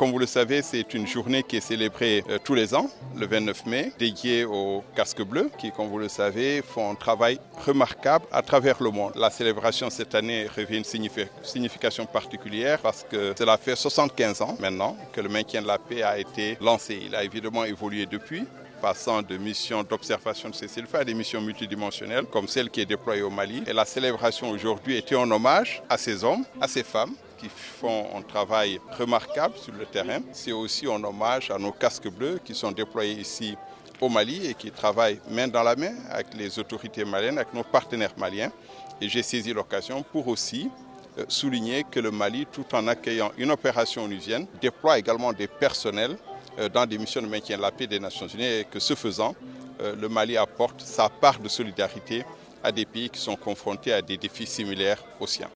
Comme vous le savez, c'est une journée qui est célébrée euh, tous les ans, le 29 mai, dédiée aux casques bleus qui, comme vous le savez, font un travail remarquable à travers le monde. La célébration cette année revêt une signification particulière parce que cela fait 75 ans maintenant que le maintien de la paix a été lancé. Il a évidemment évolué depuis passant de missions d'observation de ces à des missions multidimensionnelles comme celle qui est déployée au Mali. Et la célébration aujourd'hui était en hommage à ces hommes, à ces femmes qui font un travail remarquable sur le terrain. C'est aussi un hommage à nos casques bleus qui sont déployés ici au Mali et qui travaillent main dans la main avec les autorités maliennes, avec nos partenaires maliens. Et j'ai saisi l'occasion pour aussi euh, souligner que le Mali, tout en accueillant une opération onusienne, déploie également des personnels euh, dans des missions de maintien de la paix des Nations Unies et que ce faisant, euh, le Mali apporte sa part de solidarité à des pays qui sont confrontés à des défis similaires aux siens.